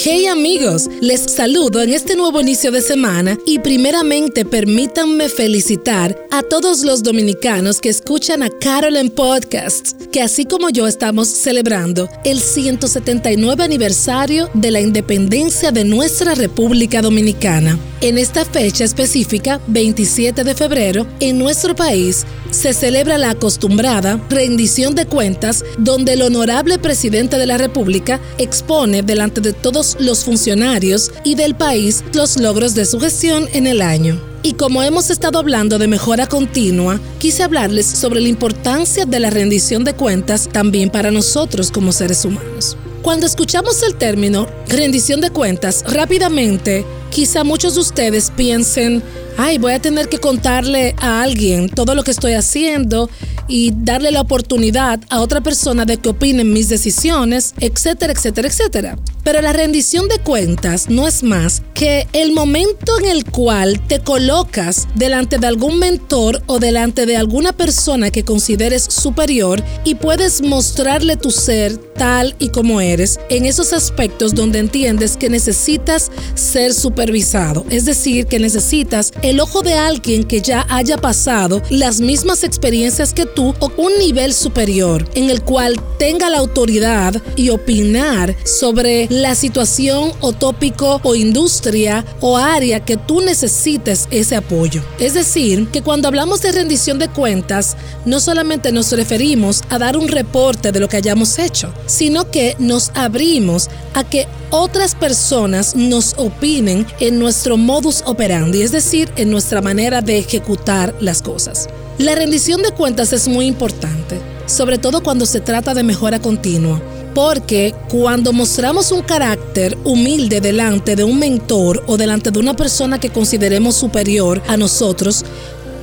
Hey amigos, les saludo en este nuevo inicio de semana y primeramente permítanme felicitar a todos los dominicanos que escuchan a Carol en Podcast, que así como yo estamos celebrando el 179 aniversario de la independencia de nuestra República Dominicana. En esta fecha específica, 27 de febrero, en nuestro país se celebra la acostumbrada rendición de cuentas donde el honorable presidente de la República expone delante de todos los funcionarios y del país los logros de su gestión en el año. Y como hemos estado hablando de mejora continua, quise hablarles sobre la importancia de la rendición de cuentas también para nosotros como seres humanos. Cuando escuchamos el término rendición de cuentas, rápidamente, quizá muchos de ustedes piensen, ay, voy a tener que contarle a alguien todo lo que estoy haciendo y darle la oportunidad a otra persona de que opine mis decisiones, etcétera, etcétera, etcétera. Pero la rendición de cuentas no es más que el momento en el cual te colocas delante de algún mentor o delante de alguna persona que consideres superior y puedes mostrarle tu ser tal y como eres en esos aspectos donde entiendes que necesitas ser supervisado, es decir, que necesitas el ojo de alguien que ya haya pasado las mismas experiencias que tú o un nivel superior en el cual tenga la autoridad y opinar sobre la situación o tópico o industria o área que tú necesites ese apoyo. Es decir, que cuando hablamos de rendición de cuentas, no solamente nos referimos a dar un reporte de lo que hayamos hecho, sino que nos abrimos a que otras personas nos opinen en nuestro modus operandi, es decir, en nuestra manera de ejecutar las cosas. La rendición de cuentas es muy importante, sobre todo cuando se trata de mejora continua, porque cuando mostramos un carácter humilde delante de un mentor o delante de una persona que consideremos superior a nosotros,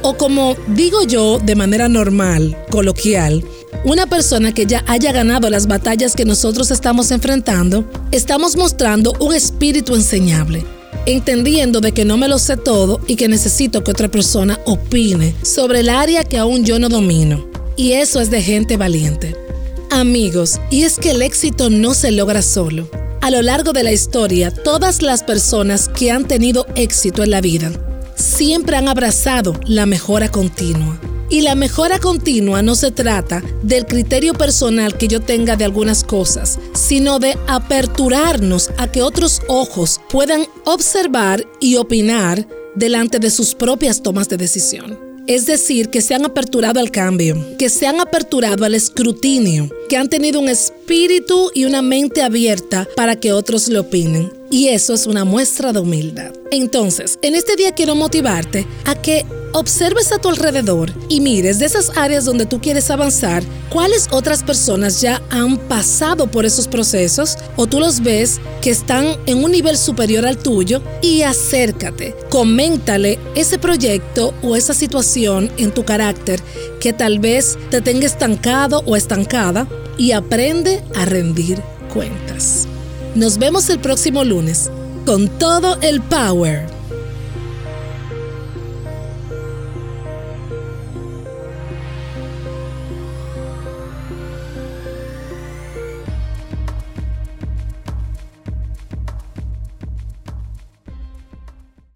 o como digo yo de manera normal, coloquial, una persona que ya haya ganado las batallas que nosotros estamos enfrentando, estamos mostrando un espíritu enseñable, entendiendo de que no me lo sé todo y que necesito que otra persona opine sobre el área que aún yo no domino. Y eso es de gente valiente. Amigos, y es que el éxito no se logra solo. A lo largo de la historia, todas las personas que han tenido éxito en la vida siempre han abrazado la mejora continua y la mejora continua no se trata del criterio personal que yo tenga de algunas cosas, sino de aperturarnos a que otros ojos puedan observar y opinar delante de sus propias tomas de decisión. Es decir, que se han aperturado al cambio, que se han aperturado al escrutinio, que han tenido un espíritu y una mente abierta para que otros le opinen. Y eso es una muestra de humildad. Entonces, en este día quiero motivarte a que observes a tu alrededor y mires de esas áreas donde tú quieres avanzar, cuáles otras personas ya han pasado por esos procesos o tú los ves que están en un nivel superior al tuyo y acércate, coméntale ese proyecto o esa situación en tu carácter que tal vez te tenga estancado o estancada y aprende a rendir cuentas. Nos vemos el próximo lunes con todo el power.